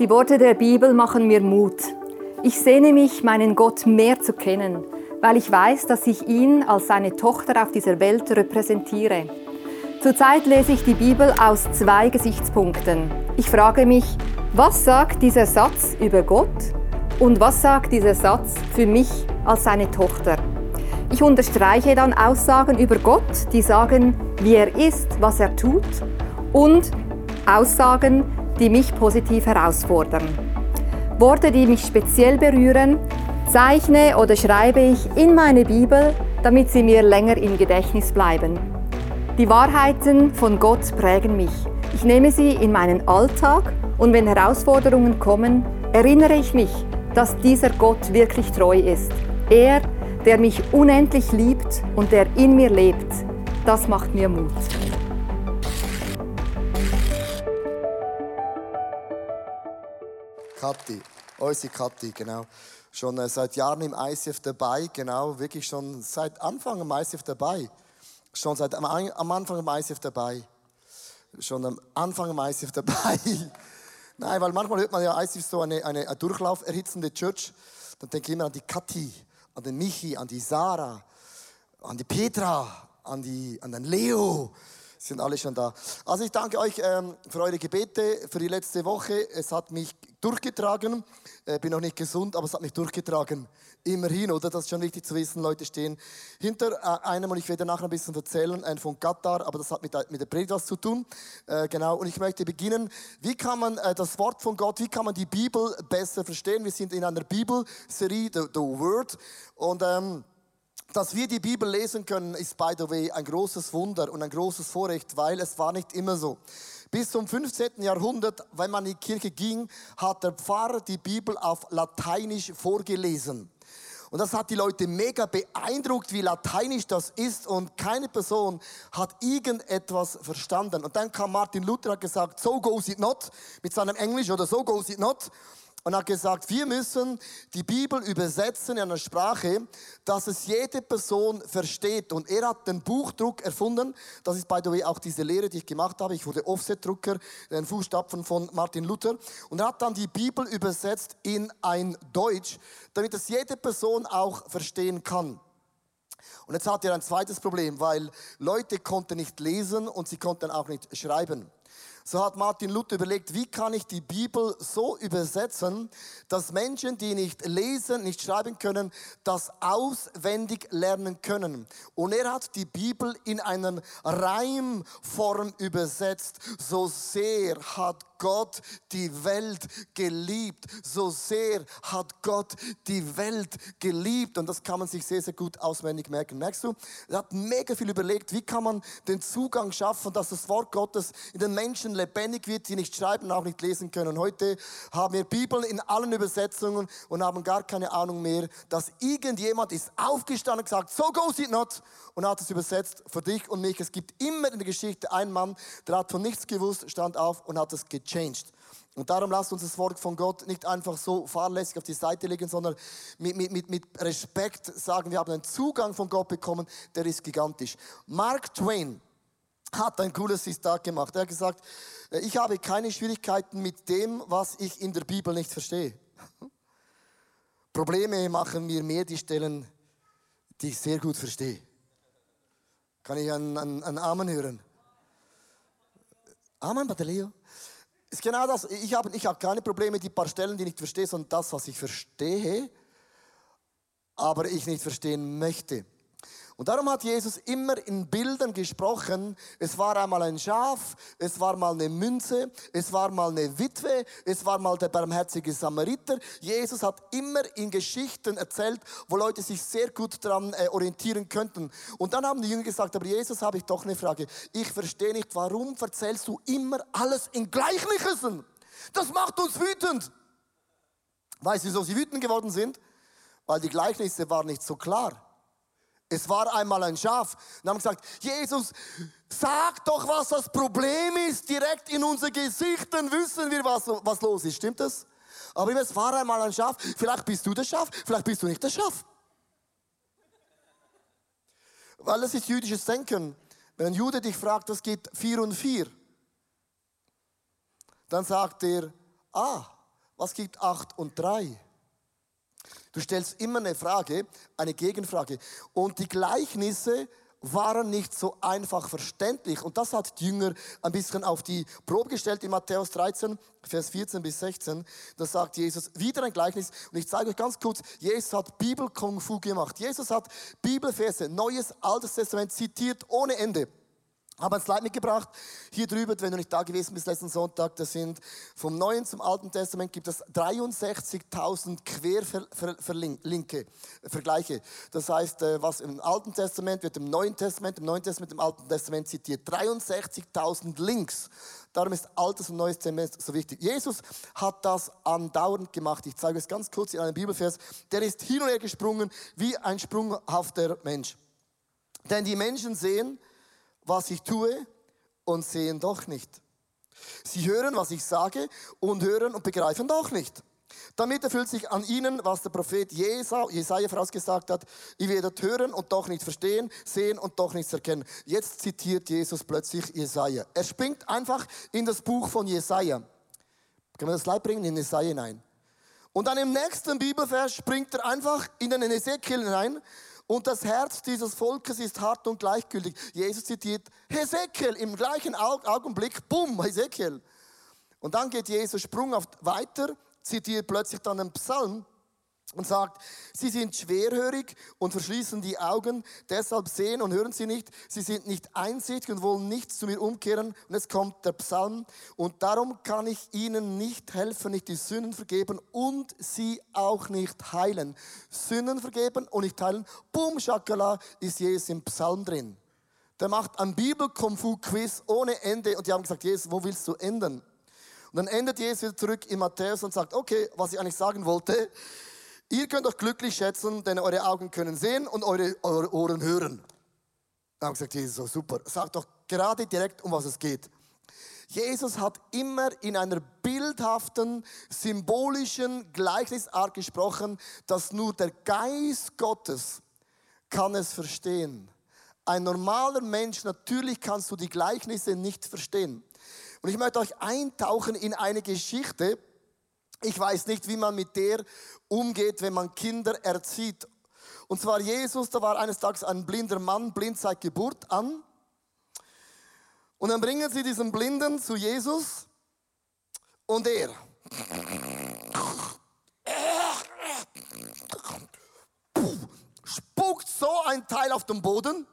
Die Worte der Bibel machen mir Mut. Ich sehne mich, meinen Gott mehr zu kennen, weil ich weiß, dass ich ihn als seine Tochter auf dieser Welt repräsentiere. Zurzeit lese ich die Bibel aus zwei Gesichtspunkten. Ich frage mich, was sagt dieser Satz über Gott und was sagt dieser Satz für mich als seine Tochter? Ich unterstreiche dann Aussagen über Gott, die sagen, wie er ist, was er tut und Aussagen, die mich positiv herausfordern. Worte, die mich speziell berühren, zeichne oder schreibe ich in meine Bibel, damit sie mir länger im Gedächtnis bleiben. Die Wahrheiten von Gott prägen mich. Ich nehme sie in meinen Alltag und wenn Herausforderungen kommen, erinnere ich mich, dass dieser Gott wirklich treu ist. Er, der mich unendlich liebt und der in mir lebt, das macht mir Mut. Kathi, unsere Kathi, genau. Schon äh, seit Jahren im ICF dabei, genau, wirklich schon seit Anfang im ICF dabei. Schon seit am, am Anfang im ICF dabei. Schon am Anfang im ICF dabei. Nein, weil manchmal hört man ja ICF so eine, eine, eine durchlauferhitzende Church. Dann denke ich immer an die Kathi, an den Michi, an die Sarah, an die Petra, an, die, an den Leo sind alle schon da. Also ich danke euch ähm, für eure Gebete für die letzte Woche. Es hat mich durchgetragen. Äh, bin noch nicht gesund, aber es hat mich durchgetragen. Immerhin, oder? Das ist schon wichtig zu wissen. Leute stehen hinter äh, einem und ich werde nachher ein bisschen erzählen, ein von Katar, aber das hat mit, mit der Predigt was zu tun. Äh, genau. Und ich möchte beginnen. Wie kann man äh, das Wort von Gott, wie kann man die Bibel besser verstehen? Wir sind in einer Bibelserie, the, the Word. Und ähm, dass wir die Bibel lesen können, ist by the way ein großes Wunder und ein großes Vorrecht, weil es war nicht immer so. Bis zum 15. Jahrhundert, wenn man in die Kirche ging, hat der Pfarrer die Bibel auf Lateinisch vorgelesen. Und das hat die Leute mega beeindruckt, wie lateinisch das ist und keine Person hat irgendetwas verstanden. Und dann kam Martin Luther und hat gesagt, so goes it not, mit seinem Englisch oder so goes it not und hat gesagt, wir müssen die Bibel übersetzen in einer Sprache, dass es jede Person versteht. Und er hat den Buchdruck erfunden. Das ist, by the way, auch diese Lehre, die ich gemacht habe. Ich wurde Offset-Drucker, den Fußstapfen von Martin Luther. Und er hat dann die Bibel übersetzt in ein Deutsch, damit es jede Person auch verstehen kann. Und jetzt hat er ein zweites Problem, weil Leute konnten nicht lesen und sie konnten auch nicht schreiben. So hat Martin Luther überlegt, wie kann ich die Bibel so übersetzen, dass Menschen, die nicht lesen, nicht schreiben können, das auswendig lernen können. Und er hat die Bibel in einer Reimform übersetzt. So sehr hat Gott die Welt geliebt. So sehr hat Gott die Welt geliebt. Und das kann man sich sehr, sehr gut auswendig merken. Merkst du? Er hat mega viel überlegt, wie kann man den Zugang schaffen, dass das Wort Gottes in den Menschen lebendig wird, die nicht schreiben, auch nicht lesen können. Und heute haben wir Bibeln in allen Übersetzungen und haben gar keine Ahnung mehr, dass irgendjemand ist aufgestanden und gesagt, so goes it not und hat es übersetzt für dich und mich. Es gibt immer in der Geschichte einen Mann, der hat von nichts gewusst, stand auf und hat es gechanged. Und darum lasst uns das Wort von Gott nicht einfach so fahrlässig auf die Seite legen, sondern mit, mit, mit, Respekt sagen, wir haben einen Zugang von Gott bekommen, der ist gigantisch. Mark Twain hat ein cooles Zitat gemacht. Er hat gesagt, ich habe keine Schwierigkeiten mit dem, was ich in der Bibel nicht verstehe. Probleme machen mir mehr die Stellen, die ich sehr gut verstehe. Kann ich einen, einen, einen Amen hören? Amen, Leo. Ist genau das. Ich habe ich hab keine Probleme, die paar Stellen, die ich nicht verstehe, sondern das, was ich verstehe, aber ich nicht verstehen möchte. Und darum hat Jesus immer in Bildern gesprochen. Es war einmal ein Schaf, es war mal eine Münze, es war mal eine Witwe, es war mal der barmherzige Samariter. Jesus hat immer in Geschichten erzählt, wo Leute sich sehr gut daran äh, orientieren könnten. Und dann haben die Jünger gesagt, aber Jesus, habe ich doch eine Frage. Ich verstehe nicht, warum erzählst du immer alles in Gleichnissen? Das macht uns wütend. Weißt du, wieso sie wütend geworden sind? Weil die Gleichnisse waren nicht so klar. Es war einmal ein Schaf. Und haben gesagt, Jesus, sag doch, was das Problem ist. Direkt in unser Gesicht, dann wissen wir, was, was los ist. Stimmt das? Aber es war einmal ein Schaf. Vielleicht bist du das Schaf, vielleicht bist du nicht das Schaf. Weil es ist jüdisches Denken. Wenn ein Jude dich fragt, das geht vier und vier, dann sagt er, ah, Was gibt 8 und 3? Du stellst immer eine Frage, eine Gegenfrage. Und die Gleichnisse waren nicht so einfach verständlich. Und das hat die Jünger ein bisschen auf die Probe gestellt in Matthäus 13, Vers 14 bis 16. Da sagt Jesus wieder ein Gleichnis. Und ich zeige euch ganz kurz, Jesus hat Bibel-Kung-Fu gemacht. Jesus hat Bibelverse, Neues, Altes Testament zitiert ohne Ende habe ein Slide mitgebracht. Hier drüber, wenn du nicht da gewesen bist letzten Sonntag, das sind vom Neuen zum Alten Testament gibt es 63.000 Querverlinke, Vergleiche. Das heißt, äh, was im Alten Testament wird im Neuen Testament, im Neuen Testament, im Alten Testament zitiert. 63.000 Links. Darum ist Altes und Neues Testament so wichtig. Jesus hat das andauernd gemacht. Ich zeige es ganz kurz in einem Bibelvers. Der ist hin und her gesprungen wie ein sprunghafter Mensch. Denn die Menschen sehen, was ich tue und sehen doch nicht. Sie hören, was ich sage und hören und begreifen doch nicht. Damit erfüllt sich an ihnen, was der Prophet Jesaja vorausgesagt hat. Ihr werdet hören und doch nicht verstehen, sehen und doch nichts erkennen. Jetzt zitiert Jesus plötzlich Jesaja. Er springt einfach in das Buch von Jesaja. Können wir das Leid bringen in Jesaja hinein? Und dann im nächsten Bibelvers springt er einfach in den Ezekiel hinein und das Herz dieses Volkes ist hart und gleichgültig. Jesus zitiert Hesekiel im gleichen Augenblick, bumm, Hesekiel. Und dann geht Jesus sprunghaft weiter, zitiert plötzlich dann einen Psalm und sagt, sie sind schwerhörig und verschließen die Augen, deshalb sehen und hören sie nicht, sie sind nicht einsichtig und wollen nichts zu mir umkehren. Und jetzt kommt der Psalm, und darum kann ich ihnen nicht helfen, nicht die Sünden vergeben und sie auch nicht heilen. Sünden vergeben und nicht heilen, boom, Schakala, ist Jesus im Psalm drin. Der macht ein Bibel-Konfu-Quiz ohne Ende und die haben gesagt, Jesus, wo willst du enden? Und dann endet Jesus wieder zurück in Matthäus und sagt, okay, was ich eigentlich sagen wollte, Ihr könnt euch glücklich schätzen, denn eure Augen können sehen und eure, eure Ohren hören. Da haben gesagt, Jesus, super. Sagt doch gerade direkt, um was es geht. Jesus hat immer in einer bildhaften, symbolischen Gleichnisart gesprochen, dass nur der Geist Gottes kann es verstehen. Ein normaler Mensch, natürlich kannst du die Gleichnisse nicht verstehen. Und ich möchte euch eintauchen in eine Geschichte, ich weiß nicht, wie man mit der umgeht, wenn man Kinder erzieht. Und zwar Jesus, da war eines Tages ein blinder Mann, blind seit Geburt an. Und dann bringen sie diesen Blinden zu Jesus und er spuckt so ein Teil auf den Boden,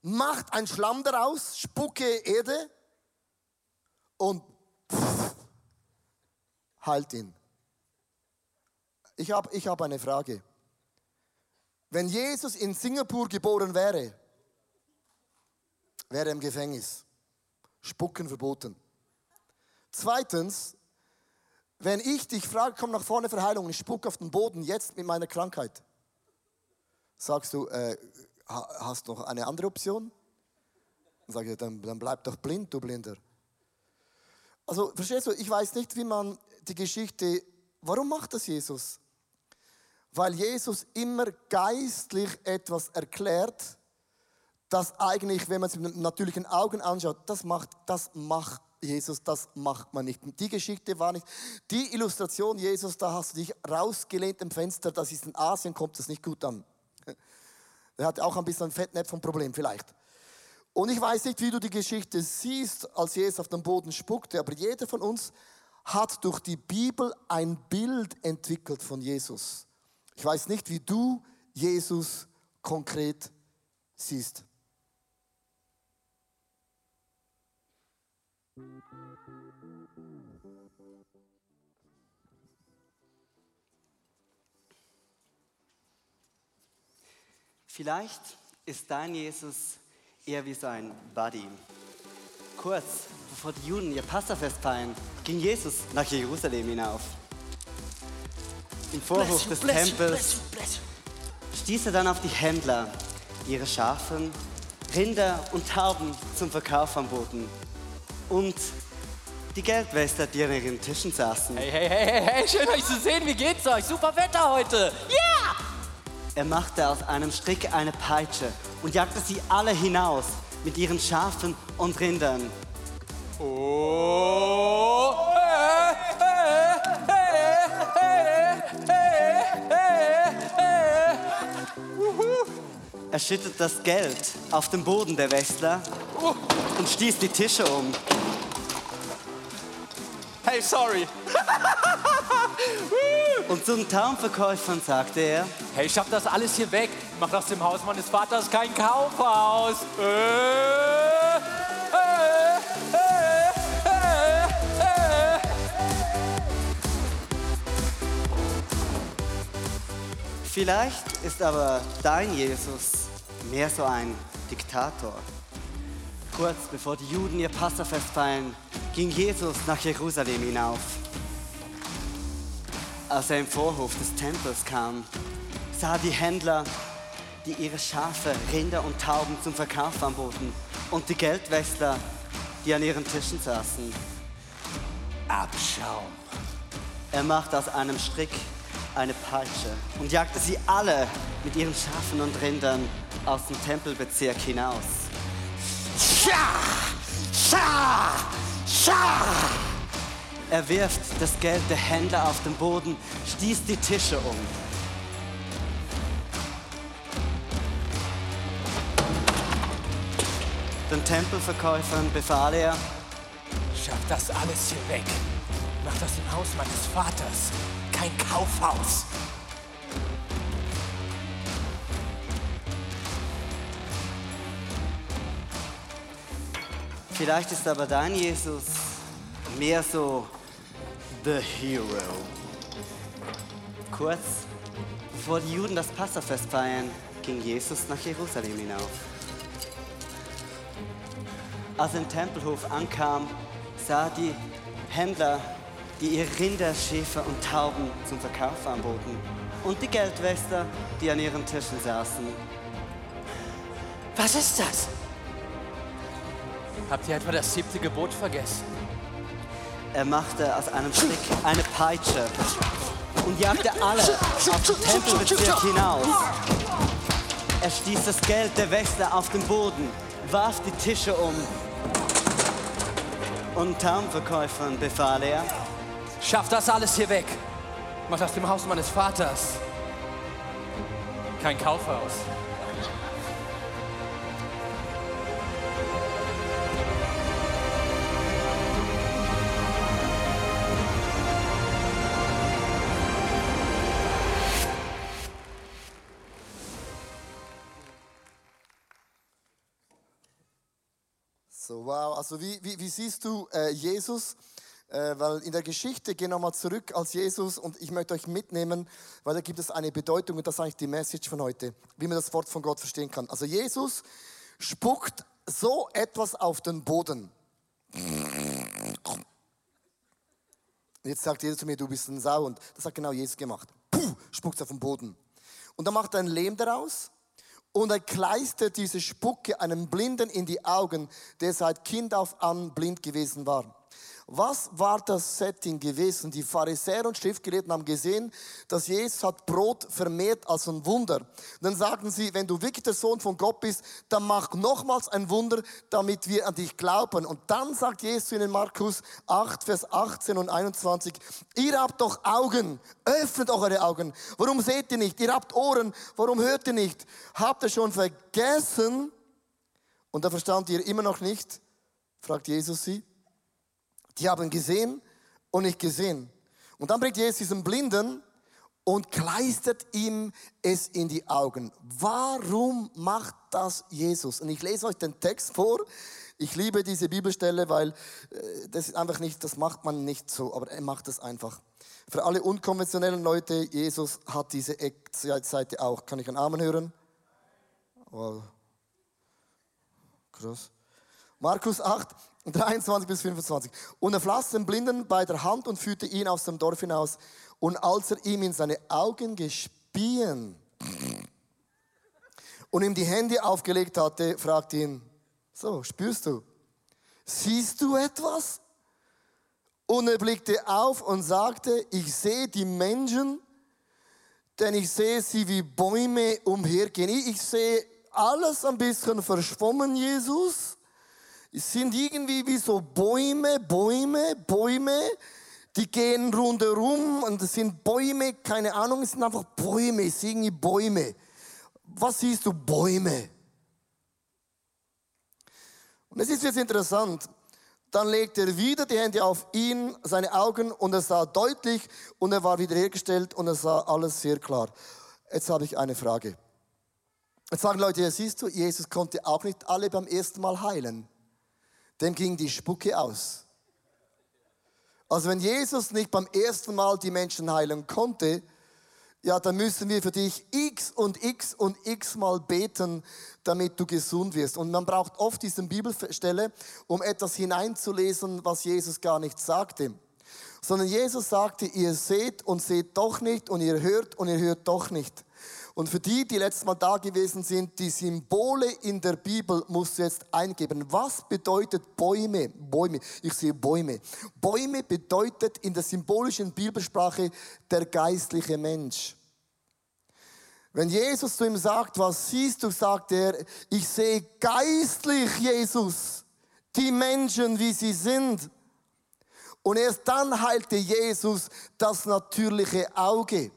macht ein Schlamm daraus, spucke Erde und heilt ihn. Ich habe ich hab eine Frage. Wenn Jesus in Singapur geboren wäre, wäre er im Gefängnis. Spucken verboten. Zweitens, wenn ich dich frage, komm nach vorne für Heilung, ich spucke auf den Boden jetzt mit meiner Krankheit, sagst du, äh, hast du noch eine andere Option? Dann sage ich, dann, dann bleib doch blind, du Blinder. Also, verstehst du, ich weiß nicht, wie man die Geschichte, warum macht das Jesus? Weil Jesus immer geistlich etwas erklärt, das eigentlich, wenn man es mit natürlichen Augen anschaut, das macht, das macht Jesus, das macht man nicht. Die Geschichte war nicht, die Illustration Jesus, da hast du dich rausgelehnt im Fenster, das ist in Asien, kommt das nicht gut an. Er hat auch ein bisschen ein Fettnäpfchenproblem vielleicht. Und ich weiß nicht, wie du die Geschichte siehst, als Jesus auf den Boden spuckte, aber jeder von uns hat durch die Bibel ein Bild entwickelt von Jesus. Ich weiß nicht, wie du Jesus konkret siehst. Vielleicht ist dein Jesus eher wie so ein Buddy. Kurz bevor die Juden ihr Passafest feiern, ging Jesus nach Jerusalem hinauf. Im Vorhof des Tempels stieß er dann auf die Händler, die ihre Schafen, Rinder und Tauben zum Verkauf anboten. Und die Geldwäster, die an ihren Tischen saßen. Hey, hey, hey, hey, hey, schön euch zu sehen. Wie geht's euch? Super Wetter heute. Yeah! Er machte aus einem Strick eine Peitsche und jagte sie alle hinaus mit ihren Schafen und Rindern. Oh. Er schüttet das Geld auf den Boden der Westler und stieß die Tische um. Hey, sorry. und zum Tarnverkäufern sagte er: Hey, schaff das alles hier weg. Mach das dem Haus meines Vaters kein Kaufhaus. Äh. Vielleicht ist aber dein Jesus mehr so ein Diktator. Kurz bevor die Juden ihr Passafest feiern, ging Jesus nach Jerusalem hinauf. Als er im Vorhof des Tempels kam, sah die Händler, die ihre Schafe, Rinder und Tauben zum Verkauf anboten und die Geldwäscher, die an ihren Tischen saßen. Abschaum. Er machte aus einem Strick eine Peitsche und jagte sie alle mit ihren Schafen und Rindern aus dem Tempelbezirk hinaus. Er wirft das Geld der Händler auf den Boden, stieß die Tische um. Den Tempelverkäufern befahl er, Schaff das alles hier weg. Mach das im Haus meines Vaters kein Kaufhaus. Vielleicht ist aber dein Jesus mehr so the hero. Kurz bevor die Juden das Passafest feiern, ging Jesus nach Jerusalem hinauf. Als er im Tempelhof ankam, sah die Händler, die ihre Rinder, Schäfer und Tauben zum Verkauf anboten und die Geldwäscher, die an ihren Tischen saßen. Was ist das? Habt ihr etwa das siebte Gebot vergessen? Er machte aus einem Strick eine Peitsche und jagte alle auf den Tempelbezirk hinaus. Er stieß das Geld der Wächter auf den Boden, warf die Tische um und Taumverkäufern befahl er, Schaff das alles hier weg. Mach aus dem Haus meines Vaters kein Kaufhaus. So, wow. Also wie, wie, wie siehst du äh, Jesus? Äh, weil in der Geschichte, gehen wir mal zurück als Jesus und ich möchte euch mitnehmen, weil da gibt es eine Bedeutung und das ist eigentlich die Message von heute, wie man das Wort von Gott verstehen kann. Also Jesus spuckt so etwas auf den Boden. Jetzt sagt Jesus zu mir, du bist ein Sau und das hat genau Jesus gemacht. Puh, spuckt auf den Boden. Und dann macht er ein Lehm daraus und er kleistert diese Spucke einem Blinden in die Augen, der seit Kind auf an blind gewesen war. Was war das Setting gewesen? Die Pharisäer und Schriftgelehrten haben gesehen, dass Jesus hat Brot vermehrt als ein Wunder. Dann sagten sie, wenn du wirklich der Sohn von Gott bist, dann mach nochmals ein Wunder, damit wir an dich glauben. Und dann sagt Jesus in Markus 8, Vers 18 und 21, ihr habt doch Augen, öffnet auch eure Augen. Warum seht ihr nicht? Ihr habt Ohren, warum hört ihr nicht? Habt ihr schon vergessen? Und da verstand ihr immer noch nicht, fragt Jesus sie. Die haben gesehen und nicht gesehen. Und dann bringt Jesus diesen Blinden und kleistert ihm es in die Augen. Warum macht das Jesus? Und ich lese euch den Text vor. Ich liebe diese Bibelstelle, weil äh, das ist einfach nicht, das macht man nicht so, aber er macht es einfach. Für alle unkonventionellen Leute, Jesus hat diese Seite auch. Kann ich einen Amen hören? Wow. Krass. Markus 8, 23 bis 25. Und er fasste den Blinden bei der Hand und führte ihn aus dem Dorf hinaus. Und als er ihm in seine Augen gespien und ihm die Hände aufgelegt hatte, fragte ihn, so, spürst du? Siehst du etwas? Und er blickte auf und sagte, ich sehe die Menschen, denn ich sehe sie wie Bäume umhergehen. Ich sehe alles ein bisschen verschwommen, Jesus. Es sind irgendwie wie so Bäume, Bäume, Bäume, die gehen rundherum und es sind Bäume, keine Ahnung, es sind einfach Bäume, es sind irgendwie Bäume. was siehst du? Bäume. Und es ist jetzt interessant. Dann legte er wieder die Hände auf ihn, seine Augen, und er sah deutlich und er war wiederhergestellt und er sah alles sehr klar. Jetzt habe ich eine Frage. Jetzt sagen Leute, ja, siehst du, Jesus konnte auch nicht alle beim ersten Mal heilen. Dem ging die Spucke aus. Also wenn Jesus nicht beim ersten Mal die Menschen heilen konnte, ja, dann müssen wir für dich x und x und x mal beten, damit du gesund wirst. Und man braucht oft diese Bibelstelle, um etwas hineinzulesen, was Jesus gar nicht sagte. Sondern Jesus sagte, ihr seht und seht doch nicht und ihr hört und ihr hört doch nicht. Und für die, die letztes Mal da gewesen sind, die Symbole in der Bibel musst du jetzt eingeben. Was bedeutet Bäume? Bäume. Ich sehe Bäume. Bäume bedeutet in der symbolischen Bibelsprache der geistliche Mensch. Wenn Jesus zu ihm sagt, was siehst du, sagt er, ich sehe geistlich Jesus, die Menschen, wie sie sind. Und erst dann heilte Jesus das natürliche Auge.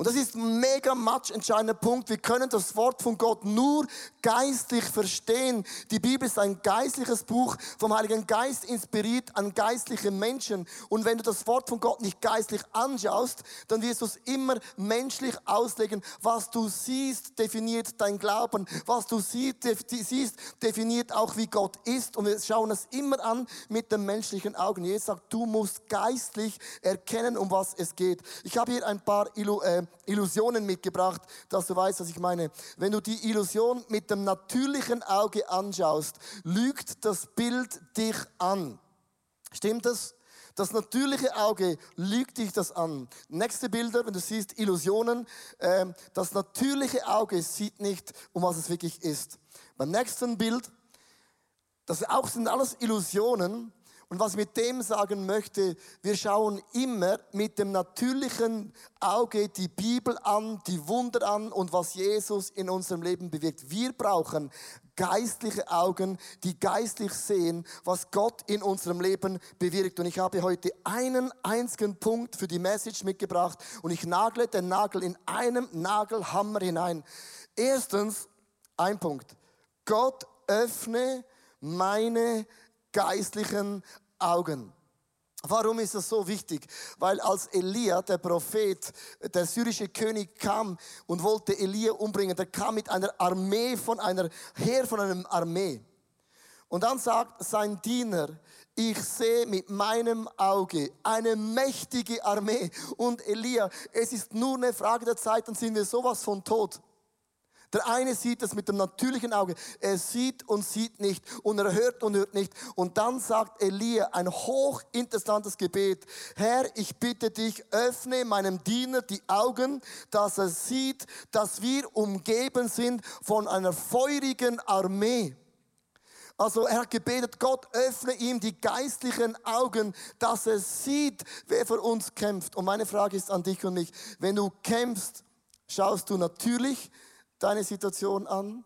Und das ist ein mega match entscheidender Punkt. Wir können das Wort von Gott nur geistlich verstehen. Die Bibel ist ein geistliches Buch, vom Heiligen Geist inspiriert an geistliche Menschen. Und wenn du das Wort von Gott nicht geistlich anschaust, dann wirst du es immer menschlich auslegen. Was du siehst, definiert dein Glauben. Was du siehst, definiert auch, wie Gott ist. Und wir schauen es immer an mit den menschlichen Augen. Jesus sagt, du musst geistlich erkennen, um was es geht. Ich habe hier ein paar äh, Illusionen mitgebracht, dass du weißt, was ich meine. Wenn du die Illusion mit dem natürlichen Auge anschaust, lügt das Bild dich an. Stimmt das? Das natürliche Auge lügt dich das an. Nächste Bilder, wenn du siehst Illusionen, äh, das natürliche Auge sieht nicht, um was es wirklich ist. Beim nächsten Bild, das auch sind alles Illusionen, und was ich mit dem sagen möchte, wir schauen immer mit dem natürlichen Auge die Bibel an, die Wunder an und was Jesus in unserem Leben bewirkt. Wir brauchen geistliche Augen, die geistlich sehen, was Gott in unserem Leben bewirkt. Und ich habe heute einen einzigen Punkt für die Message mitgebracht und ich nagle den Nagel in einem Nagelhammer hinein. Erstens, ein Punkt. Gott öffne meine geistlichen Augen. Warum ist das so wichtig? Weil als Elia, der Prophet, der syrische König kam und wollte Elia umbringen, der kam mit einer Armee von einer Heer von einer Armee. Und dann sagt sein Diener, ich sehe mit meinem Auge eine mächtige Armee. Und Elia, es ist nur eine Frage der Zeit, dann sind wir sowas von tot. Der eine sieht es mit dem natürlichen Auge. Er sieht und sieht nicht und er hört und hört nicht. Und dann sagt Elia ein hochinteressantes Gebet. Herr, ich bitte dich, öffne meinem Diener die Augen, dass er sieht, dass wir umgeben sind von einer feurigen Armee. Also er hat gebetet, Gott öffne ihm die geistlichen Augen, dass er sieht, wer für uns kämpft. Und meine Frage ist an dich und mich, wenn du kämpfst, schaust du natürlich deine Situation an?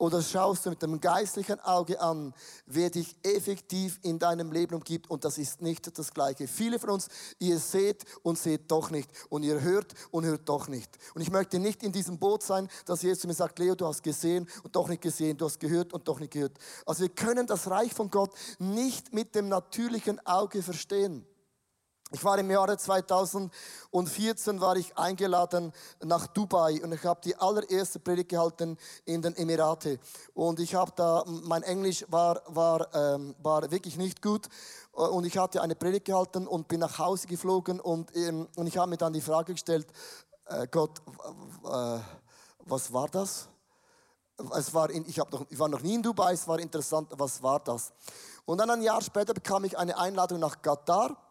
Oder schaust du mit dem geistlichen Auge an, wer dich effektiv in deinem Leben umgibt? Und das ist nicht das Gleiche. Viele von uns, ihr seht und seht doch nicht. Und ihr hört und hört doch nicht. Und ich möchte nicht in diesem Boot sein, dass Jesus mir sagt, Leo, du hast gesehen und doch nicht gesehen. Du hast gehört und doch nicht gehört. Also wir können das Reich von Gott nicht mit dem natürlichen Auge verstehen. Ich war im Jahre 2014 war ich eingeladen nach Dubai und ich habe die allererste Predigt gehalten in den Emirate und ich habe da mein Englisch war war ähm, war wirklich nicht gut und ich hatte eine Predigt gehalten und bin nach Hause geflogen und ähm, und ich habe mir dann die Frage gestellt äh, Gott äh, was war das? Es war in, ich, noch, ich war noch nie in Dubai, es war interessant, was war das? Und dann ein Jahr später bekam ich eine Einladung nach Katar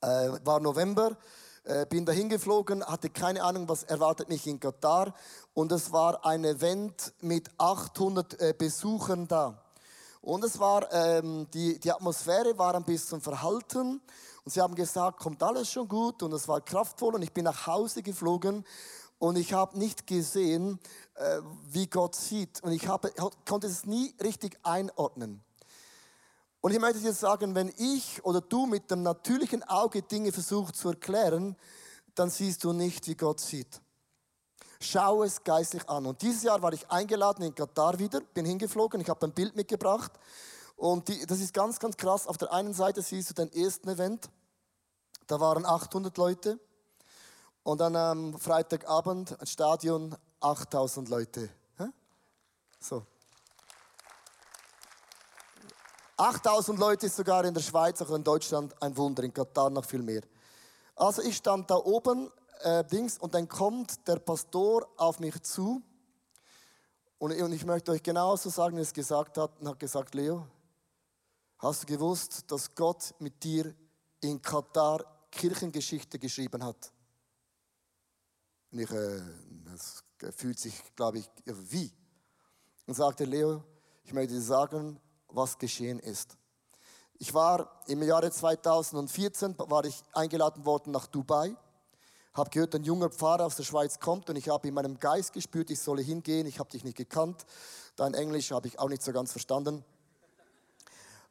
äh, war November, äh, bin dahin geflogen, hatte keine Ahnung, was erwartet mich in Katar. Und es war ein Event mit 800 äh, Besuchern da. Und es war, ähm, die, die Atmosphäre war ein bisschen verhalten. Und sie haben gesagt, kommt alles schon gut. Und es war kraftvoll. Und ich bin nach Hause geflogen. Und ich habe nicht gesehen, äh, wie Gott sieht. Und ich habe, konnte es nie richtig einordnen. Und ich möchte dir sagen, wenn ich oder du mit dem natürlichen Auge Dinge versuchst zu erklären, dann siehst du nicht, wie Gott sieht. Schau es geistlich an. Und dieses Jahr war ich eingeladen in Katar wieder, bin hingeflogen, ich habe ein Bild mitgebracht. Und die, das ist ganz, ganz krass. Auf der einen Seite siehst du den ersten Event, da waren 800 Leute. Und dann am Freitagabend, ein Stadion, 8000 Leute. So. 8000 Leute ist sogar in der Schweiz, auch in Deutschland ein Wunder, in Katar noch viel mehr. Also ich stand da oben, äh, Dings, und dann kommt der Pastor auf mich zu. Und, und ich möchte euch genauso sagen, wie er es gesagt hat, und hat gesagt, Leo, hast du gewusst, dass Gott mit dir in Katar Kirchengeschichte geschrieben hat? Und ich, äh, das fühlt sich, glaube ich, wie? Und sagte, Leo, ich möchte dir sagen, was geschehen ist. Ich war im Jahre 2014 war ich eingeladen worden nach Dubai, habe gehört, ein junger Pfarrer aus der Schweiz kommt und ich habe in meinem Geist gespürt, ich solle hingehen. Ich habe dich nicht gekannt, dein Englisch habe ich auch nicht so ganz verstanden.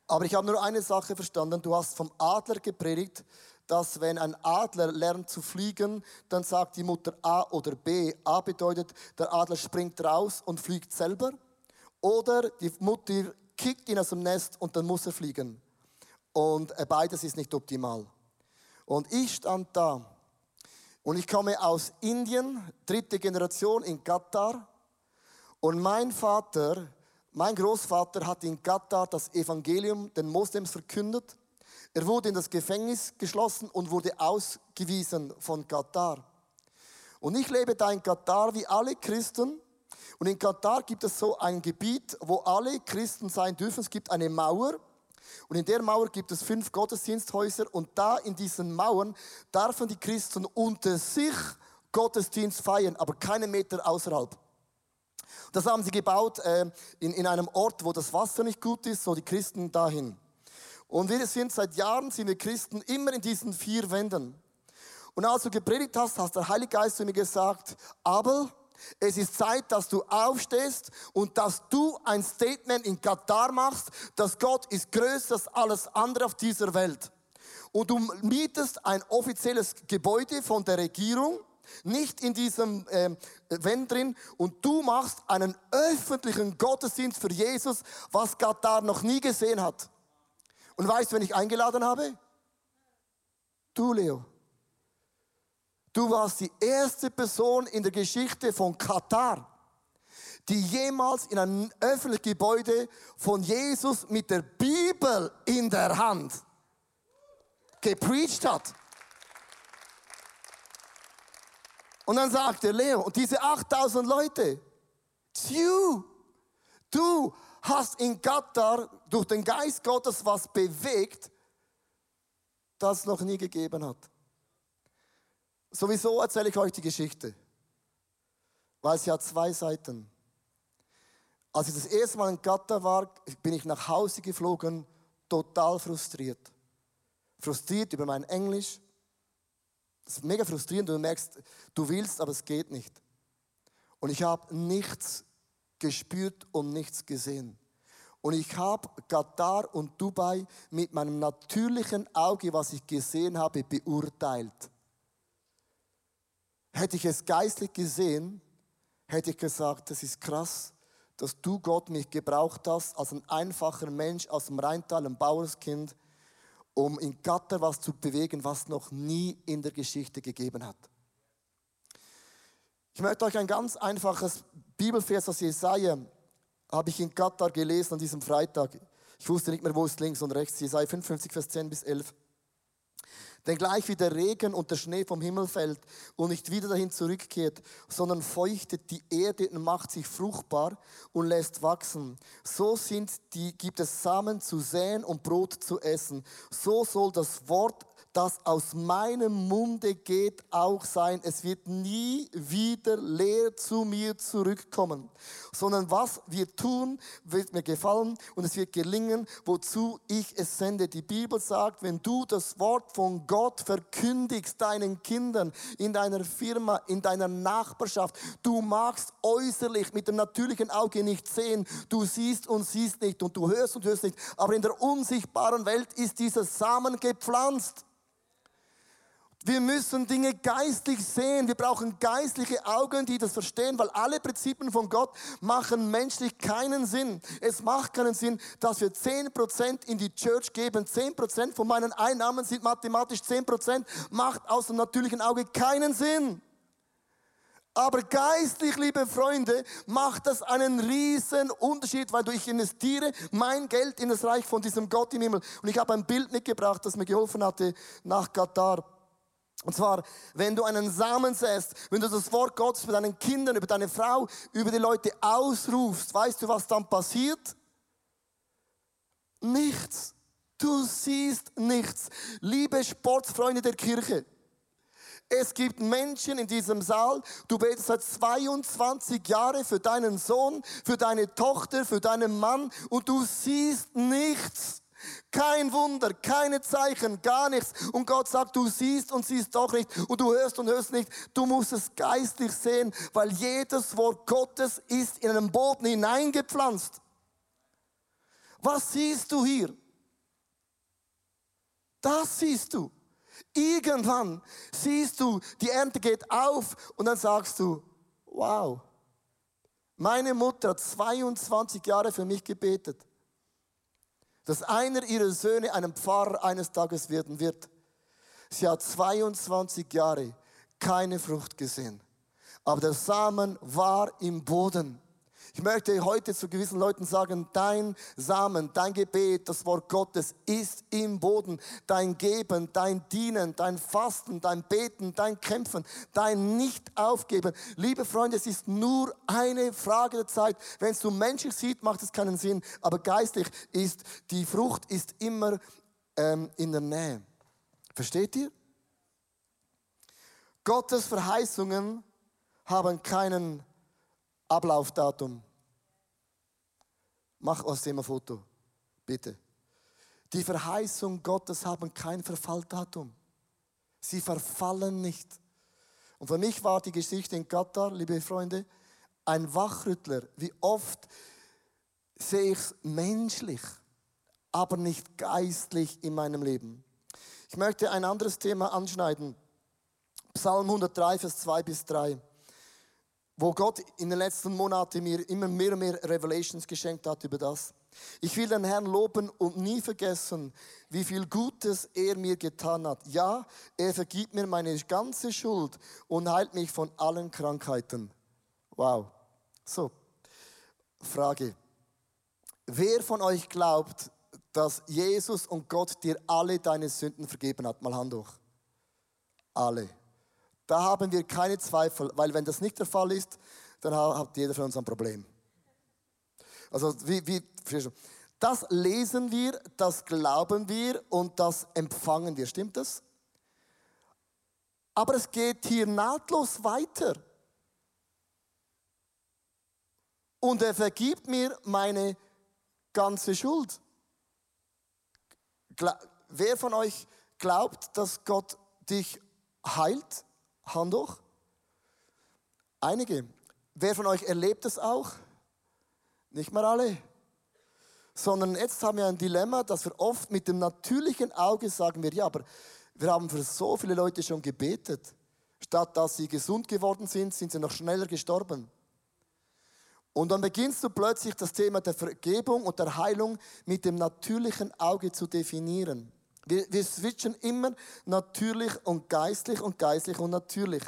Aber ich habe nur eine Sache verstanden. Du hast vom Adler gepredigt, dass wenn ein Adler lernt zu fliegen, dann sagt die Mutter A oder B. A bedeutet, der Adler springt raus und fliegt selber. Oder die Mutter kickt ihn aus dem Nest und dann muss er fliegen. Und beides ist nicht optimal. Und ich stand da und ich komme aus Indien, dritte Generation in Katar. Und mein Vater, mein Großvater hat in Katar das Evangelium den Moslems verkündet. Er wurde in das Gefängnis geschlossen und wurde ausgewiesen von Katar. Und ich lebe da in Katar wie alle Christen und in Katar gibt es so ein Gebiet, wo alle Christen sein dürfen. Es gibt eine Mauer. Und in der Mauer gibt es fünf Gottesdiensthäuser. Und da in diesen Mauern dürfen die Christen unter sich Gottesdienst feiern, aber keine Meter außerhalb. Das haben sie gebaut äh, in, in einem Ort, wo das Wasser nicht gut ist, so die Christen dahin. Und wir sind seit Jahren, sind wir Christen, immer in diesen vier Wänden. Und als du gepredigt hast, hast der Heilige Geist zu mir gesagt, Abel, es ist Zeit, dass du aufstehst und dass du ein Statement in Katar machst, dass Gott ist größer als alles andere auf dieser Welt. Und du mietest ein offizielles Gebäude von der Regierung, nicht in diesem äh, Wenn drin, und du machst einen öffentlichen Gottesdienst für Jesus, was Katar noch nie gesehen hat. Und weißt du, wen ich eingeladen habe? Du, Leo. Du warst die erste Person in der Geschichte von Katar, die jemals in einem öffentlichen Gebäude von Jesus mit der Bibel in der Hand gepreacht hat. Und dann sagte Leo, und diese 8000 Leute, you, du hast in Katar durch den Geist Gottes was bewegt, das es noch nie gegeben hat. Sowieso erzähle ich euch die Geschichte, weil es hat zwei Seiten. Als ich das erste Mal in Katar war, bin ich nach Hause geflogen, total frustriert. Frustriert über mein Englisch. Das ist mega frustrierend, du merkst, du willst, aber es geht nicht. Und ich habe nichts gespürt und nichts gesehen. Und ich habe Katar und Dubai mit meinem natürlichen Auge, was ich gesehen habe, beurteilt. Hätte ich es geistlich gesehen, hätte ich gesagt, das ist krass, dass du Gott mich gebraucht hast als ein einfacher Mensch aus dem Rheintal, ein Bauerskind, um in Katar was zu bewegen, was noch nie in der Geschichte gegeben hat. Ich möchte euch ein ganz einfaches Bibelvers aus Jesaja habe ich in Katar gelesen an diesem Freitag. Ich wusste nicht mehr, wo ist links und rechts. Jesaja 55, Vers 10 bis 11. Denn gleich wie der Regen und der Schnee vom Himmel fällt und nicht wieder dahin zurückkehrt, sondern feuchtet die Erde und macht sich fruchtbar und lässt wachsen, so sind die, gibt es Samen zu säen und Brot zu essen. So soll das Wort das aus meinem Munde geht, auch sein. Es wird nie wieder leer zu mir zurückkommen, sondern was wir tun, wird mir gefallen und es wird gelingen, wozu ich es sende. Die Bibel sagt, wenn du das Wort von Gott verkündigst deinen Kindern, in deiner Firma, in deiner Nachbarschaft, du magst äußerlich mit dem natürlichen Auge nicht sehen, du siehst und siehst nicht und du hörst und hörst nicht, aber in der unsichtbaren Welt ist dieser Samen gepflanzt. Wir müssen Dinge geistlich sehen. Wir brauchen geistliche Augen, die das verstehen, weil alle Prinzipien von Gott machen menschlich keinen Sinn. Es macht keinen Sinn, dass wir 10% in die Church geben. 10% von meinen Einnahmen sind mathematisch 10%. Macht aus dem natürlichen Auge keinen Sinn. Aber geistlich, liebe Freunde, macht das einen riesen Unterschied, weil ich investiere mein Geld in das Reich von diesem Gott im Himmel. Und ich habe ein Bild mitgebracht, das mir geholfen hatte nach Katar. Und zwar, wenn du einen Samen säst, wenn du das Wort Gottes über deinen Kindern, über deine Frau, über die Leute ausrufst, weißt du, was dann passiert? Nichts. Du siehst nichts. Liebe Sportsfreunde der Kirche, es gibt Menschen in diesem Saal, du betest seit 22 Jahren für deinen Sohn, für deine Tochter, für deinen Mann und du siehst nichts. Kein Wunder, keine Zeichen, gar nichts. Und Gott sagt, du siehst und siehst doch nicht und du hörst und hörst nicht. Du musst es geistlich sehen, weil jedes Wort Gottes ist in einen Boden hineingepflanzt. Was siehst du hier? Das siehst du. Irgendwann siehst du, die Ernte geht auf und dann sagst du, wow. Meine Mutter hat 22 Jahre für mich gebetet dass einer ihrer Söhne einem Pfarrer eines Tages werden wird. Sie hat 22 Jahre keine Frucht gesehen. Aber der Samen war im Boden. Ich möchte heute zu gewissen Leuten sagen, dein Samen, dein Gebet, das Wort Gottes ist im Boden. Dein Geben, dein Dienen, dein Fasten, dein Beten, dein Kämpfen, dein Nicht-Aufgeben. Liebe Freunde, es ist nur eine Frage der Zeit. Wenn es du menschlich sieht, macht es keinen Sinn. Aber geistlich ist, die Frucht ist immer ähm, in der Nähe. Versteht ihr? Gottes Verheißungen haben keinen Ablaufdatum. Mach aus dem ein Foto, bitte. Die Verheißung Gottes haben kein Verfalldatum. Sie verfallen nicht. Und für mich war die Geschichte in Katar, liebe Freunde, ein Wachrüttler. Wie oft sehe ich es menschlich, aber nicht geistlich in meinem Leben. Ich möchte ein anderes Thema anschneiden. Psalm 103, Vers 2 bis 3 wo Gott in den letzten Monaten mir immer mehr und mehr Revelations geschenkt hat über das. Ich will den Herrn loben und nie vergessen, wie viel Gutes er mir getan hat. Ja, er vergibt mir meine ganze Schuld und heilt mich von allen Krankheiten. Wow. So, Frage. Wer von euch glaubt, dass Jesus und Gott dir alle deine Sünden vergeben hat? Mal Hand hoch. Alle. Da haben wir keine Zweifel, weil wenn das nicht der Fall ist, dann hat jeder von uns ein Problem. Also wie, wie, das lesen wir, das glauben wir und das empfangen wir. Stimmt das? Aber es geht hier nahtlos weiter. Und er vergibt mir meine ganze Schuld. Wer von euch glaubt, dass Gott dich heilt? Hand hoch. Einige. Wer von euch erlebt es auch? Nicht mal alle. Sondern jetzt haben wir ein Dilemma, dass wir oft mit dem natürlichen Auge sagen wir, ja, aber wir haben für so viele Leute schon gebetet. Statt dass sie gesund geworden sind, sind sie noch schneller gestorben. Und dann beginnst du plötzlich das Thema der Vergebung und der Heilung mit dem natürlichen Auge zu definieren. Wir, wir switchen immer natürlich und geistlich und geistlich und natürlich.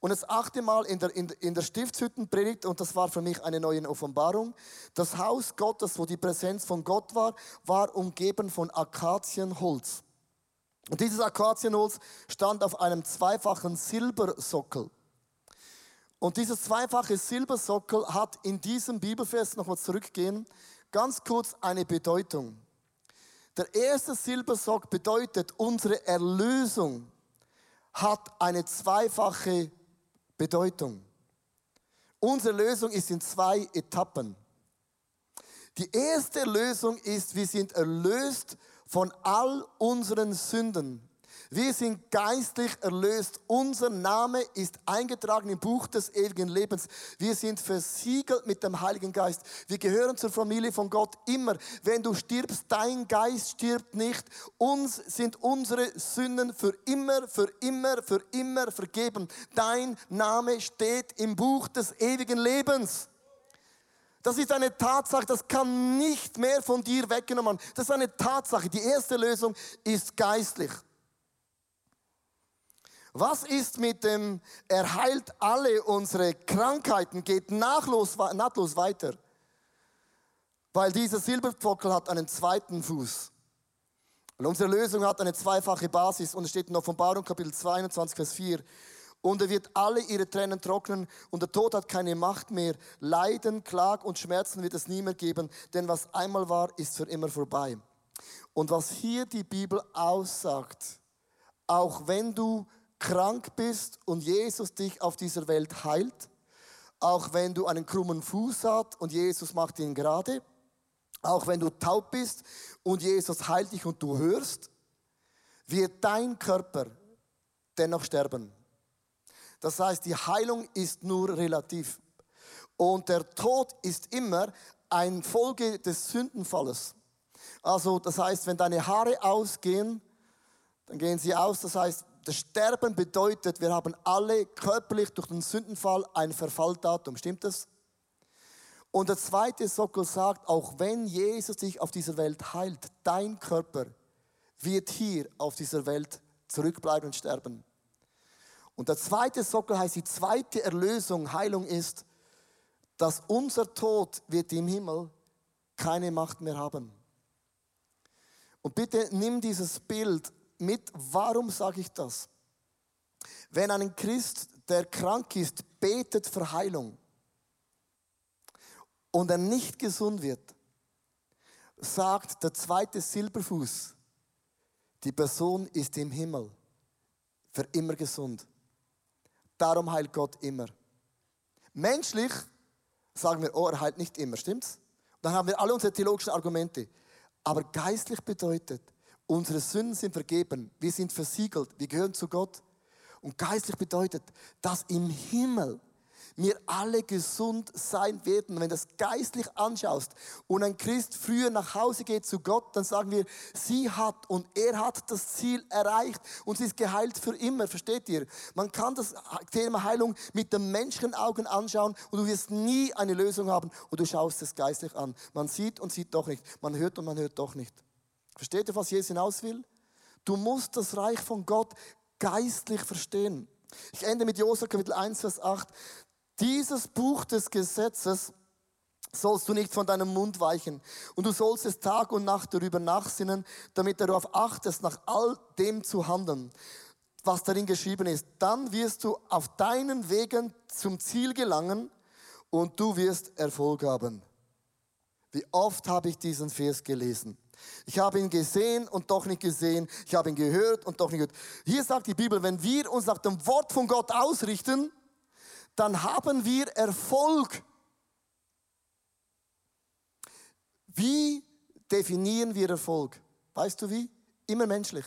Und das achte Mal in der, in, in der Stiftshüttenpredigt, und das war für mich eine neue Offenbarung, das Haus Gottes, wo die Präsenz von Gott war, war umgeben von Akazienholz. Und dieses Akazienholz stand auf einem zweifachen Silbersockel. Und dieses zweifache Silbersockel hat in diesem Bibelfest, nochmal zurückgehen, ganz kurz eine Bedeutung. Der erste Silbersock bedeutet, unsere Erlösung hat eine zweifache Bedeutung. Unsere Lösung ist in zwei Etappen. Die erste Lösung ist, wir sind erlöst von all unseren Sünden. Wir sind geistlich erlöst. Unser Name ist eingetragen im Buch des ewigen Lebens. Wir sind versiegelt mit dem Heiligen Geist. Wir gehören zur Familie von Gott immer. Wenn du stirbst, dein Geist stirbt nicht. Uns sind unsere Sünden für immer, für immer, für immer vergeben. Dein Name steht im Buch des ewigen Lebens. Das ist eine Tatsache, das kann nicht mehr von dir weggenommen werden. Das ist eine Tatsache. Die erste Lösung ist geistlich. Was ist mit dem, er heilt alle unsere Krankheiten, geht nahtlos, nahtlos weiter? Weil dieser Silberpfockel hat einen zweiten Fuß. Und unsere Lösung hat eine zweifache Basis und es steht in Offenbarung Kapitel 22, Vers 4. Und er wird alle ihre Tränen trocknen und der Tod hat keine Macht mehr. Leiden, Klag und Schmerzen wird es nie mehr geben, denn was einmal war, ist für immer vorbei. Und was hier die Bibel aussagt, auch wenn du krank bist und Jesus dich auf dieser Welt heilt, auch wenn du einen krummen Fuß hast und Jesus macht ihn gerade, auch wenn du taub bist und Jesus heilt dich und du hörst, wird dein Körper dennoch sterben. Das heißt, die Heilung ist nur relativ. Und der Tod ist immer ein Folge des Sündenfalles. Also, das heißt, wenn deine Haare ausgehen, dann gehen sie aus. Das heißt, das Sterben bedeutet, wir haben alle körperlich durch den Sündenfall ein Verfalldatum. Stimmt das? Und der zweite Sockel sagt, auch wenn Jesus dich auf dieser Welt heilt, dein Körper wird hier auf dieser Welt zurückbleiben und sterben. Und der zweite Sockel heißt, die zweite Erlösung, Heilung ist, dass unser Tod wird im Himmel keine Macht mehr haben. Und bitte nimm dieses Bild mit, warum sage ich das? Wenn ein Christ, der krank ist, betet für Heilung und er nicht gesund wird, sagt der zweite Silberfuß, die Person ist im Himmel für immer gesund. Darum heilt Gott immer. Menschlich sagen wir, oh, er heilt nicht immer, stimmt's? Dann haben wir alle unsere theologischen Argumente. Aber geistlich bedeutet, Unsere Sünden sind vergeben. Wir sind versiegelt. Wir gehören zu Gott. Und geistlich bedeutet, dass im Himmel wir alle gesund sein werden. Wenn du das geistlich anschaust und ein Christ früher nach Hause geht zu Gott, dann sagen wir, sie hat und er hat das Ziel erreicht und sie ist geheilt für immer. Versteht ihr? Man kann das Thema Heilung mit den Menschenaugen anschauen und du wirst nie eine Lösung haben und du schaust es geistlich an. Man sieht und sieht doch nicht. Man hört und man hört doch nicht. Versteht ihr, was Jesus hinaus will? Du musst das Reich von Gott geistlich verstehen. Ich ende mit Josef Kapitel 1, Vers 8. Dieses Buch des Gesetzes sollst du nicht von deinem Mund weichen. Und du sollst es Tag und Nacht darüber nachsinnen, damit du darauf achtest, nach all dem zu handeln, was darin geschrieben ist. Dann wirst du auf deinen Wegen zum Ziel gelangen und du wirst Erfolg haben. Wie oft habe ich diesen Vers gelesen? Ich habe ihn gesehen und doch nicht gesehen. Ich habe ihn gehört und doch nicht gehört. Hier sagt die Bibel, wenn wir uns nach dem Wort von Gott ausrichten, dann haben wir Erfolg. Wie definieren wir Erfolg? Weißt du wie? Immer menschlich.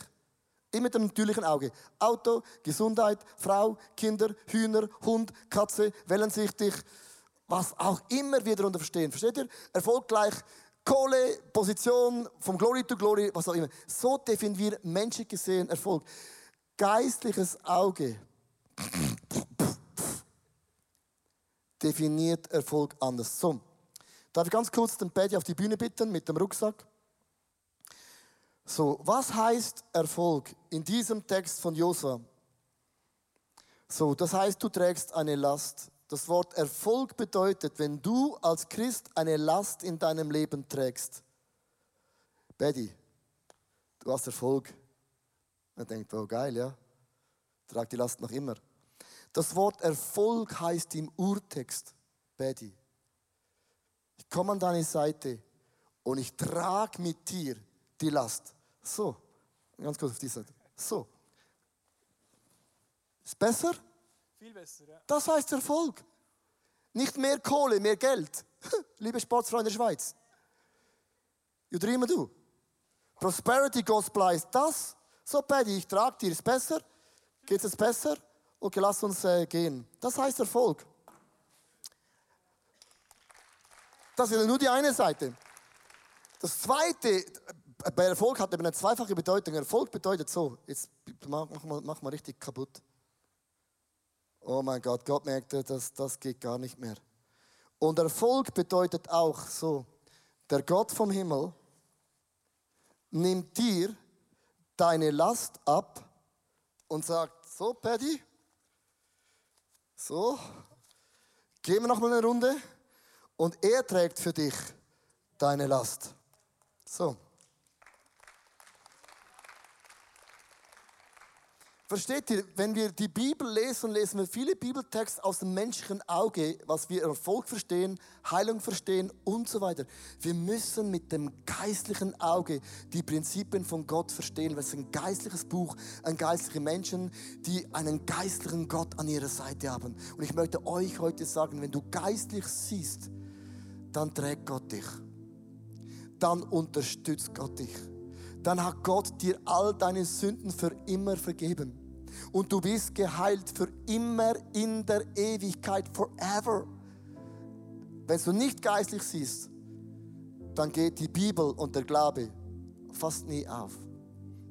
Immer mit dem natürlichen Auge. Auto, Gesundheit, Frau, Kinder, Hühner, Hund, Katze, wellensichtig, was auch immer wir darunter verstehen. Versteht ihr? Erfolg gleich Kohle, Position, vom Glory to Glory, was auch immer. So definieren wir menschlich gesehen Erfolg. Geistliches Auge definiert Erfolg anders. So, darf ich ganz kurz den Paddy auf die Bühne bitten mit dem Rucksack? So, was heißt Erfolg in diesem Text von Josua? So, das heißt, du trägst eine Last. Das Wort Erfolg bedeutet, wenn du als Christ eine Last in deinem Leben trägst. Betty, du hast Erfolg. Man denkt, oh geil, ja. Trag die Last noch immer. Das Wort Erfolg heißt im Urtext, Betty. Ich komme an deine Seite und ich trage mit dir die Last. So, ganz kurz auf die Seite. So. Ist besser? Besser, ja. Das heißt Erfolg. Nicht mehr Kohle, mehr Geld. Liebe Sportsfreunde der Schweiz. You dream du. Prosperity Gospel heißt das, So, Paddy, ich trage dir, ist besser? Geht es besser? Okay, lass uns äh, gehen. Das heißt Erfolg. Das ist nur die eine Seite. Das zweite, bei Erfolg hat eben eine zweifache Bedeutung. Erfolg bedeutet so, jetzt mach, mal, mach mal richtig kaputt. Oh mein Gott, Gott merkte, das, das geht gar nicht mehr. Und Erfolg bedeutet auch so, der Gott vom Himmel nimmt dir deine Last ab und sagt, so Paddy, so, gehen wir noch mal eine Runde und er trägt für dich deine Last. So. Versteht ihr, wenn wir die Bibel lesen, lesen wir viele Bibeltexte aus dem menschlichen Auge, was wir Erfolg verstehen, Heilung verstehen und so weiter. Wir müssen mit dem geistlichen Auge die Prinzipien von Gott verstehen. Es ist ein geistliches Buch, ein geistliche Menschen, die einen geistlichen Gott an ihrer Seite haben. Und ich möchte euch heute sagen, wenn du geistlich siehst, dann trägt Gott dich. Dann unterstützt Gott dich dann hat Gott dir all deine Sünden für immer vergeben. Und du bist geheilt für immer in der Ewigkeit, forever. Wenn du nicht geistlich siehst, dann geht die Bibel und der Glaube fast nie auf.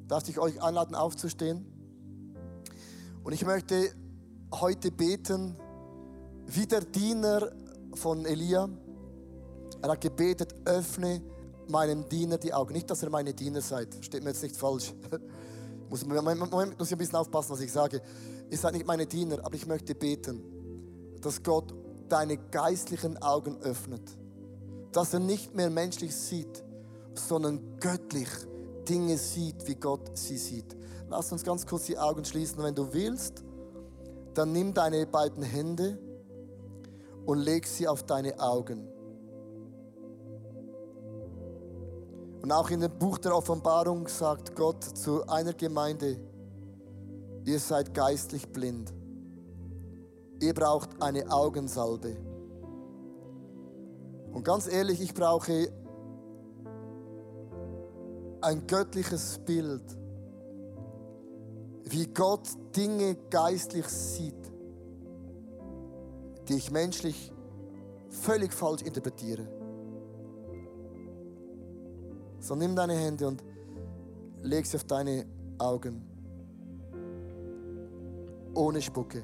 Darf ich euch einladen, aufzustehen? Und ich möchte heute beten, wie der Diener von Elia. Er hat gebetet, öffne meinem Diener die Augen. Nicht, dass ihr meine Diener seid. Steht mir jetzt nicht falsch. muss, Moment, muss ich ein bisschen aufpassen, was ich sage. Ihr seid nicht meine Diener, aber ich möchte beten, dass Gott deine geistlichen Augen öffnet. Dass er nicht mehr menschlich sieht, sondern göttlich Dinge sieht, wie Gott sie sieht. Lass uns ganz kurz die Augen schließen. Wenn du willst, dann nimm deine beiden Hände und leg sie auf deine Augen. Und auch in dem Buch der Offenbarung sagt Gott zu einer Gemeinde, ihr seid geistlich blind. Ihr braucht eine Augensalbe. Und ganz ehrlich, ich brauche ein göttliches Bild, wie Gott Dinge geistlich sieht, die ich menschlich völlig falsch interpretiere. So nimm deine Hände und leg sie auf deine Augen. Ohne Spucke.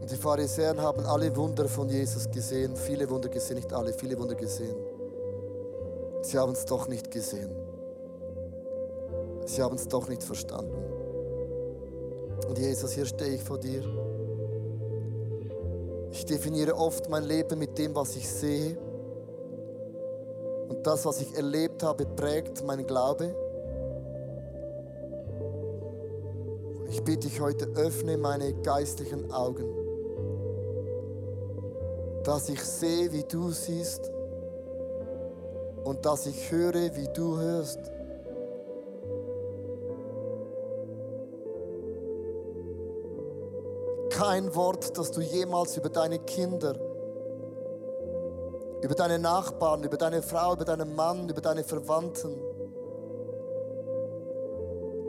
Und die Pharisäer haben alle Wunder von Jesus gesehen, viele Wunder gesehen, nicht alle, viele Wunder gesehen. Sie haben es doch nicht gesehen. Sie haben es doch nicht verstanden. Und Jesus, hier stehe ich vor dir. Ich definiere oft mein Leben mit dem, was ich sehe. Und das, was ich erlebt habe, prägt mein Glaube. Ich bitte dich heute, öffne meine geistlichen Augen, dass ich sehe, wie du siehst und dass ich höre, wie du hörst. Kein Wort, das du jemals über deine Kinder, über deine Nachbarn, über deine Frau, über deinen Mann, über deine Verwandten,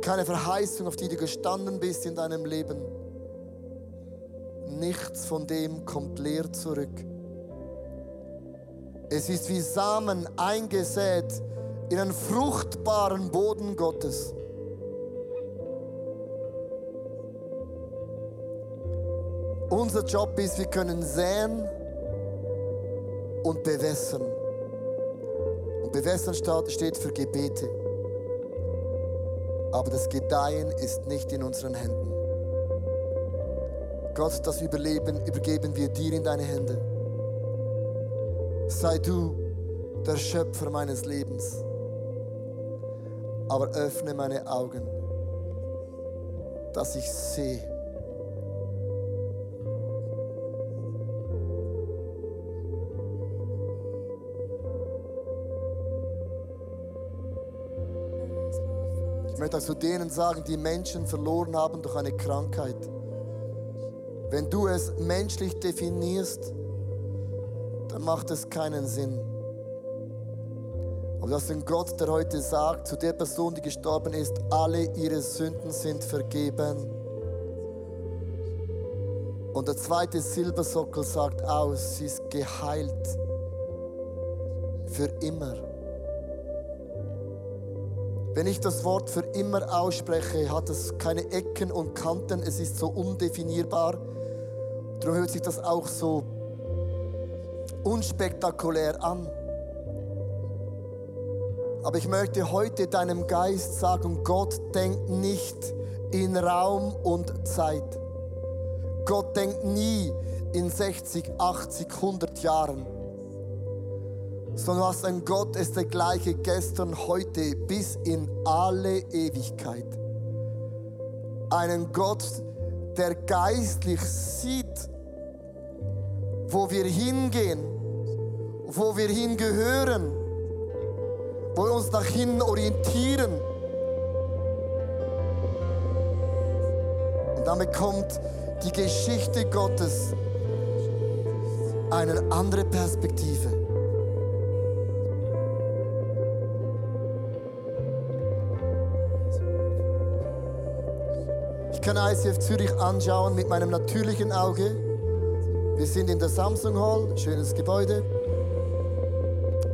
keine Verheißung, auf die du gestanden bist in deinem Leben. Nichts von dem kommt leer zurück. Es ist wie Samen eingesät in einen fruchtbaren Boden Gottes. Unser Job ist, wir können säen und bewässern. Und bewässern steht für Gebete. Aber das Gedeihen ist nicht in unseren Händen. Gott, das Überleben übergeben wir dir in deine Hände. Sei du der Schöpfer meines Lebens. Aber öffne meine Augen, dass ich sehe möchte auch zu denen sagen, die Menschen verloren haben durch eine Krankheit. Wenn du es menschlich definierst, dann macht es keinen Sinn. Aber das ist ein Gott, der heute sagt zu der Person, die gestorben ist, alle ihre Sünden sind vergeben. Und der zweite Silbersockel sagt aus, sie ist geheilt für immer. Wenn ich das Wort für immer ausspreche, hat es keine Ecken und Kanten, es ist so undefinierbar. Darum hört sich das auch so unspektakulär an. Aber ich möchte heute deinem Geist sagen, Gott denkt nicht in Raum und Zeit. Gott denkt nie in 60, 80, 100 Jahren sondern hast ein Gott, ist der gleiche gestern, heute bis in alle Ewigkeit. Einen Gott, der geistlich sieht, wo wir hingehen, wo wir hingehören, wo wir uns nach hinten orientieren. Und damit kommt die Geschichte Gottes eine andere Perspektive. Kann ICF Zürich anschauen mit meinem natürlichen Auge. Wir sind in der Samsung Hall, schönes Gebäude.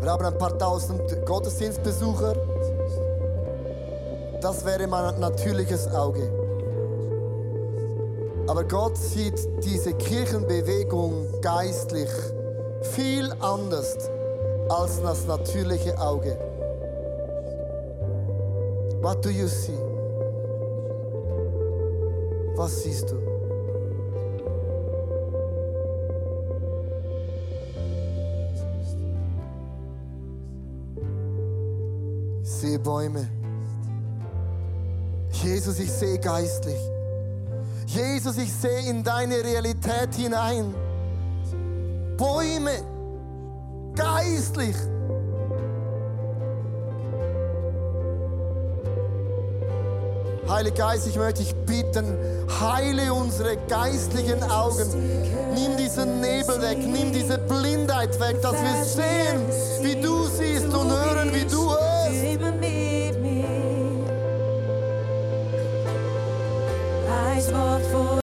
Wir haben ein paar tausend Gottesdienstbesucher. Das wäre mein natürliches Auge. Aber Gott sieht diese Kirchenbewegung geistlich viel anders als das natürliche Auge. What do you see? Was siehst du? Ich sehe Bäume. Jesus, ich sehe geistlich. Jesus, ich sehe in deine Realität hinein. Bäume, geistlich. Heiliger Geist, ich möchte dich bitten, heile unsere geistlichen Augen. Nimm diesen Nebel weg, nimm diese Blindheit weg, dass wir sehen, wie du